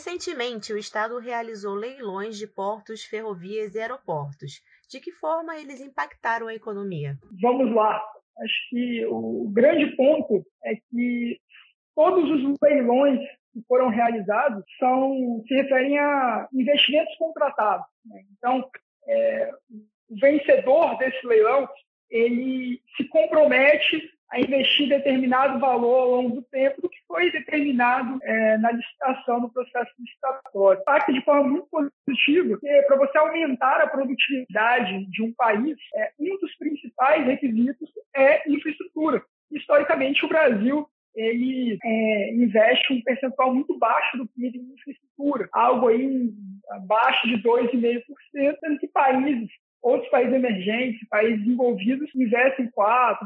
Recentemente, o Estado realizou leilões de portos, ferrovias e aeroportos. De que forma eles impactaram a economia? Vamos lá. Acho que o grande ponto é que todos os leilões que foram realizados são se referem a investimentos contratados. Né? Então, é, o vencedor desse leilão ele se compromete a investir determinado valor ao longo do tempo do que foi determinado é, na licitação, no processo licitatório. Impacta de forma muito positiva, porque para você aumentar a produtividade de um país, é, um dos principais requisitos é infraestrutura. Historicamente, o Brasil ele é, investe um percentual muito baixo do PIB em infraestrutura, algo aí abaixo de 2,5%, sendo que países outros países emergentes, países envolvidos, investem 4%,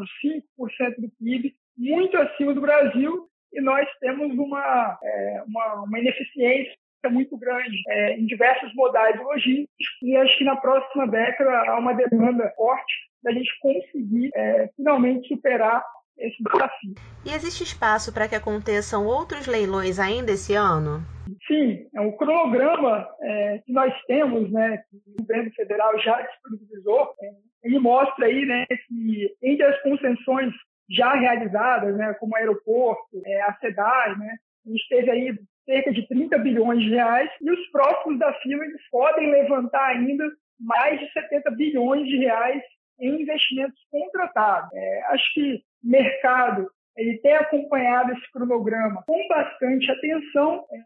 5% do PIB, muito acima do Brasil, e nós temos uma, é, uma, uma ineficiência muito grande é, em diversos modais logísticos, e acho que na próxima década há uma demanda forte da gente conseguir é, finalmente superar esse desafio. E existe espaço para que aconteçam outros leilões ainda esse ano? Sim, é um cronograma é, que nós temos, né, que o governo federal já disponibilizou, é, ele mostra aí, né, que entre as concessões já realizadas, né, como o aeroporto, é, a SEDAI, né, a gente teve aí cerca de 30 bilhões de reais e os próximos da fila eles podem levantar ainda mais de 70 bilhões de reais em investimentos contratados. É, acho que o mercado ele tem acompanhado esse cronograma com bastante atenção é,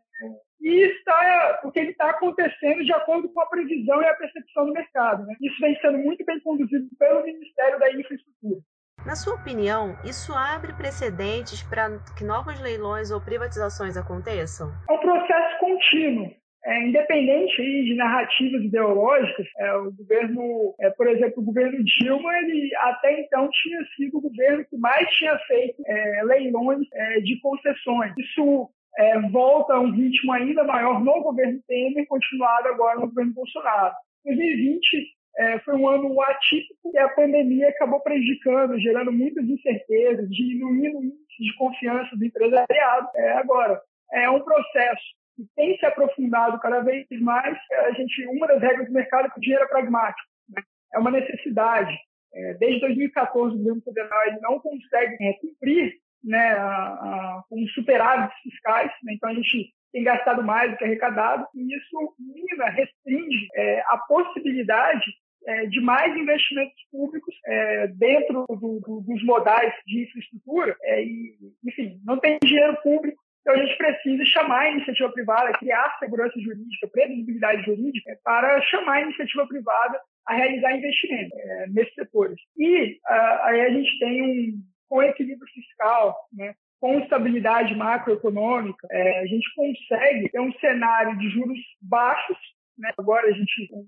e está porque ele está acontecendo de acordo com a previsão e a percepção do mercado. Né? Isso vem sendo muito bem conduzido pelo Ministério da Infraestrutura. Na sua opinião, isso abre precedentes para que novos leilões ou privatizações aconteçam? É um processo contínuo. É, independente de narrativas ideológicas, é, o governo, é, por exemplo, o governo Dilma, ele até então tinha sido o governo que mais tinha feito é, leilões é, de concessões. Isso é, volta a um ritmo ainda maior no governo Temer, continuado agora no governo Bolsonaro. 2020 foi um ano atípico e a pandemia acabou prejudicando, gerando muitas incertezas, diminuindo o índice de confiança do empresariado. agora, é um processo que tem se aprofundado cada vez mais, a gente, uma das regras do mercado é que o dinheiro é pragmático. Né? É uma necessidade. É, desde 2014, o governo federal ele não consegue é, cumprir né, a, a, com superávites fiscais, né? então a gente tem gastado mais do que arrecadado, e isso mina, restringe é, a possibilidade é, de mais investimentos públicos é, dentro do, do, dos modais de infraestrutura. É, e, enfim, não tem dinheiro público então, a gente precisa chamar a iniciativa privada, criar segurança jurídica, previsibilidade jurídica, para chamar a iniciativa privada a realizar investimentos é, nesses setores. E uh, aí a gente tem um, com equilíbrio fiscal, né, com estabilidade macroeconômica, é, a gente consegue ter um cenário de juros baixos. Né? Agora a gente, o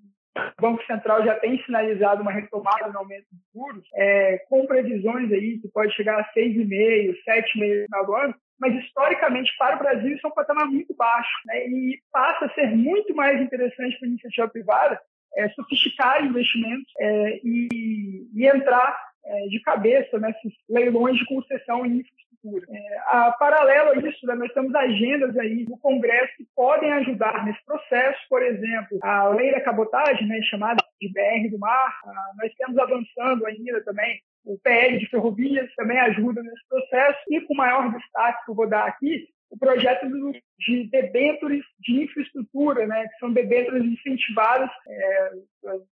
Banco Central já tem sinalizado uma retomada no aumento de juros, é, com previsões aí que pode chegar a 6,5%, 7,5% no final do ano mas historicamente para o Brasil isso é um patamar muito baixo né? e passa a ser muito mais interessante para a iniciativa privada é, sofisticar investimentos é, e, e, entrar é, de cabeça nesses leilões de concessão em infraestrutura. É, a, paralelo a isso, né, nós temos agendas aí no Congresso que podem ajudar nesse processo, por exemplo, a lei da cabotagem, né, chamada de BR do Mar, nós temos avançando ainda também o PL de ferrovias também ajuda nesse processo. E com maior destaque que eu vou dar aqui, o projeto de debêntures de infraestrutura, né, que são debêntures incentivadas. É,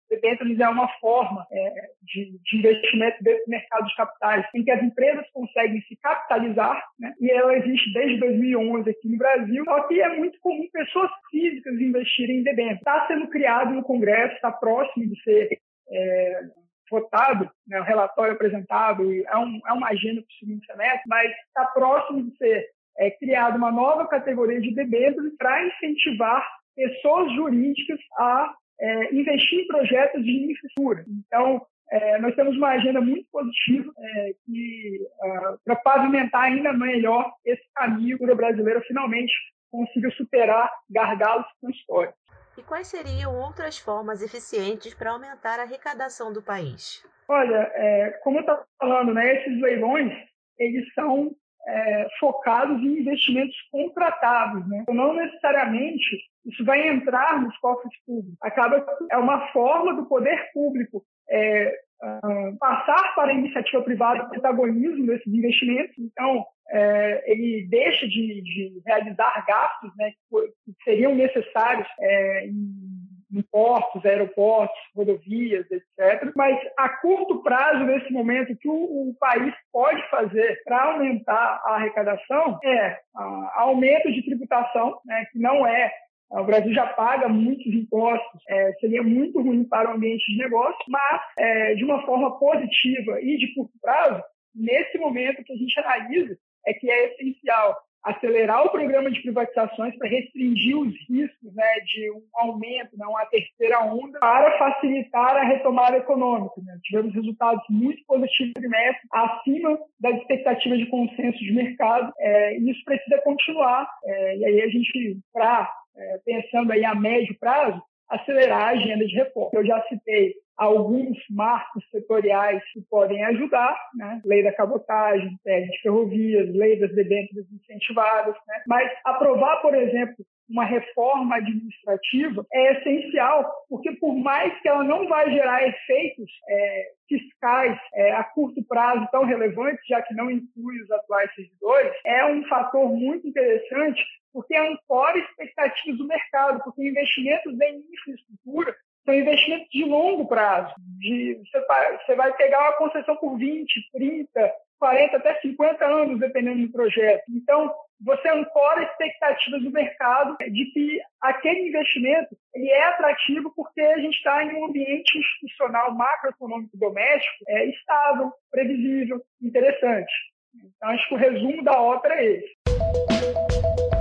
debêntures é uma forma é, de, de, investimento dentro do mercado de capitais, em que as empresas conseguem se capitalizar, né, e ela existe desde 2011 aqui no Brasil, só que é muito comum pessoas físicas investirem em debêntures. Está sendo criado no Congresso, está próximo de ser é, votado, né, o relatório apresentado, é, um, é uma agenda para o segundo semestre, mas está próximo de ser é, criada uma nova categoria de debêntures para incentivar pessoas jurídicas a é, investir em projetos de infraestrutura. Então, é, nós temos uma agenda muito positiva é, que uh, para pavimentar ainda melhor esse caminho que o brasileiro finalmente consiga superar gargalos história. E quais seriam outras formas eficientes para aumentar a arrecadação do país? Olha, é, como eu estava falando, né, esses leilões eles são é, focados em investimentos contratados, né? Então, não necessariamente isso vai entrar nos cofres públicos. Acaba é uma forma do poder público é, uh, passar para a iniciativa privada o protagonismo desses investimentos. Então, é, ele deixa de, de, realizar gastos né, que seriam necessários é, em em portos, aeroportos, rodovias, etc. Mas a curto prazo, nesse momento, o que o, o país pode fazer para aumentar a arrecadação é a, aumento de tributação, né, que não é o Brasil já paga muitos impostos, é, seria muito ruim para o ambiente de negócio, mas é, de uma forma positiva e de curto prazo, nesse momento que a gente analisa, é que é essencial acelerar o programa de privatizações para restringir os riscos né, de um aumento, né, uma terceira onda, para facilitar a retomada econômica. Né? Tivemos resultados muito positivos no trimestre, acima das expectativas de consenso de mercado, é, e isso precisa continuar. É, e aí a gente, para é, pensando aí a médio prazo, acelerar a agenda de reforma. Eu já citei alguns marcos setoriais que podem ajudar, né? lei da cabotagem, PEG de ferrovias, lei das debêntures incentivadas, né? mas aprovar, por exemplo, uma reforma administrativa é essencial, porque por mais que ela não vai gerar efeitos é, fiscais é, a curto prazo tão relevantes, já que não inclui os atuais servidores, é um fator muito interessante porque ancora expectativas do mercado, porque investimentos em infraestrutura são investimentos de longo prazo. De, você, vai, você vai pegar uma concessão por 20, 30, 40, até 50 anos, dependendo do projeto. Então, você ancora expectativas do mercado de que aquele investimento ele é atrativo porque a gente está em um ambiente institucional macroeconômico doméstico é, estável, previsível, interessante. Então, acho que o resumo da ópera é esse.